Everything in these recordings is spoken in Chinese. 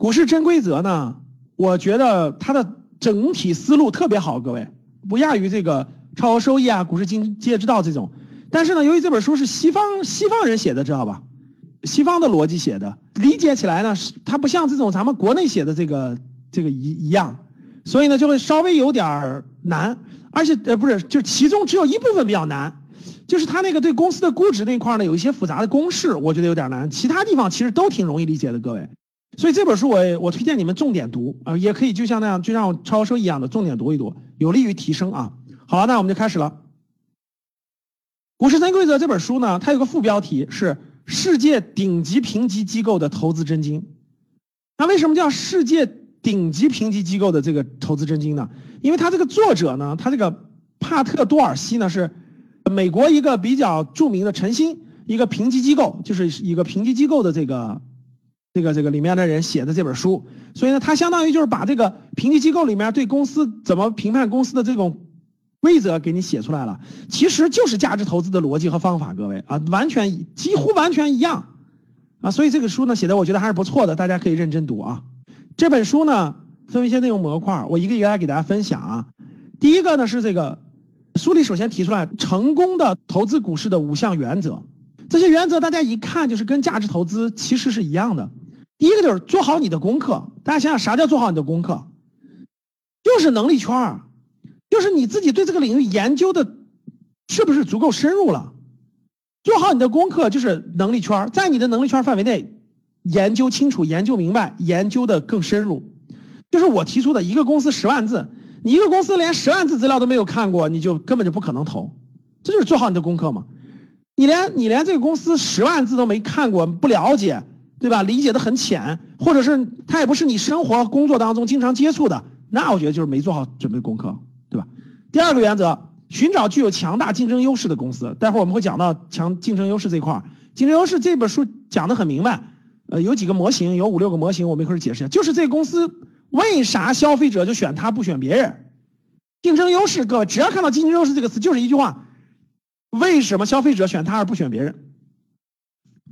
股市真规则呢，我觉得它的整体思路特别好，各位不亚于这个超额收益啊、股市经济之道这种。但是呢，由于这本书是西方西方人写的，知道吧？西方的逻辑写的，理解起来呢，是它不像这种咱们国内写的这个这个一一样，所以呢就会稍微有点难。而且呃不是，就其中只有一部分比较难，就是它那个对公司的估值那块呢有一些复杂的公式，我觉得有点难。其他地方其实都挺容易理解的，各位。所以这本书我我推荐你们重点读啊，也可以就像那样，就像超声一样的重点读一读，有利于提升啊。好，那我们就开始了。《股市三规则》这本书呢，它有个副标题是“世界顶级评级机构的投资真经”。那为什么叫世界顶级评级机构的这个投资真经呢？因为它这个作者呢，他这个帕特多尔西呢是美国一个比较著名的晨星一个评级机构，就是一个评级机构的这个。这个这个里面的人写的这本书，所以呢，他相当于就是把这个评级机构里面对公司怎么评判公司的这种规则给你写出来了，其实就是价值投资的逻辑和方法，各位啊，完全几乎完全一样啊，所以这个书呢写的我觉得还是不错的，大家可以认真读啊。这本书呢分为一些内容模块，我一个一个来给大家分享啊。第一个呢是这个书里首先提出来成功的投资股市的五项原则，这些原则大家一看就是跟价值投资其实是一样的。第一个就是做好你的功课，大家想想啥叫做好你的功课？就是能力圈儿，就是你自己对这个领域研究的是不是足够深入了？做好你的功课就是能力圈儿，在你的能力圈范围内研究清楚、研究明白、研究的更深入。就是我提出的一个公司十万字，你一个公司连十万字资料都没有看过，你就根本就不可能投，这就是做好你的功课嘛。你连你连这个公司十万字都没看过，不了解。对吧？理解的很浅，或者是他也不是你生活工作当中经常接触的，那我觉得就是没做好准备功课，对吧？第二个原则，寻找具有强大竞争优势的公司。待会儿我们会讲到强竞争优势这块儿。竞争优势这本书讲的很明白，呃，有几个模型，有五六个模型，我们一会儿解释一下。就是这个公司为啥消费者就选它不选别人？竞争优势，各位只要看到竞争优势这个词，就是一句话：为什么消费者选它而不选别人？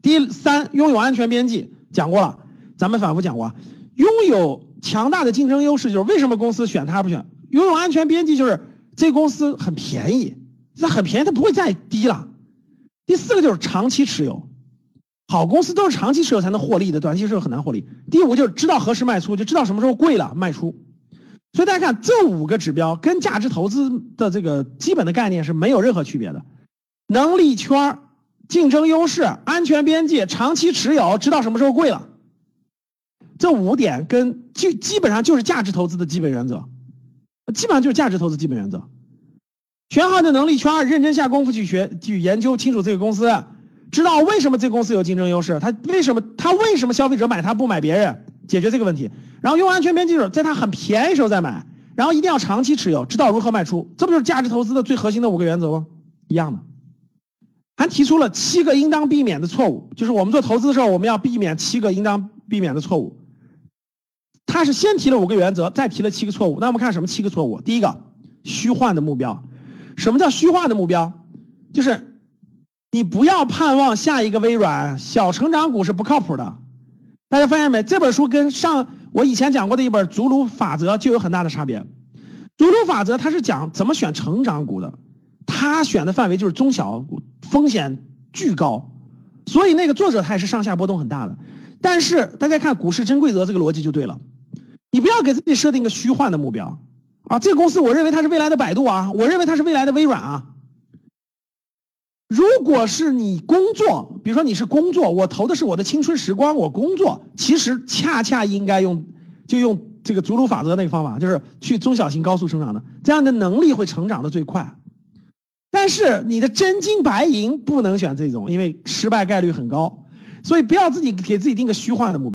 第三，拥有安全边际，讲过了，咱们反复讲过。拥有强大的竞争优势，就是为什么公司选它不选？拥有安全边际，就是这公司很便宜，那很便宜，它不会再低了。第四个就是长期持有，好公司都是长期持有才能获利的，短期持有很难获利。第五就是知道何时卖出，就知道什么时候贵了卖出。所以大家看这五个指标跟价值投资的这个基本的概念是没有任何区别的，能力圈儿。竞争优势、安全边际、长期持有，知道什么时候贵了。这五点跟基基本上就是价值投资的基本原则，基本上就是价值投资基本原则。选好的能力圈，认真下功夫去学去研究清楚这个公司，知道为什么这个公司有竞争优势，它为什么它为什么消费者买它不买别人，解决这个问题。然后用安全边际，在它很便宜时候再买，然后一定要长期持有，知道如何卖出。这不就是价值投资的最核心的五个原则吗？一样的。还提出了七个应当避免的错误，就是我们做投资的时候，我们要避免七个应当避免的错误。他是先提了五个原则，再提了七个错误。那我们看什么七个错误？第一个，虚幻的目标。什么叫虚幻的目标？就是你不要盼望下一个微软，小成长股是不靠谱的。大家发现没？这本书跟上我以前讲过的一本《祖鲁法则》就有很大的差别。祖鲁法则它是讲怎么选成长股的。他选的范围就是中小，风险巨高，所以那个作者他也是上下波动很大的。但是大家看股市真规则这个逻辑就对了，你不要给自己设定一个虚幻的目标啊！这个公司我认为它是未来的百度啊，我认为它是未来的微软啊。如果是你工作，比如说你是工作，我投的是我的青春时光，我工作其实恰恰应该用就用这个祖鲁法则那个方法，就是去中小型高速成长的，这样的能力会成长的最快。但是你的真金白银不能选这种，因为失败概率很高，所以不要自己给自己定个虚幻的目标。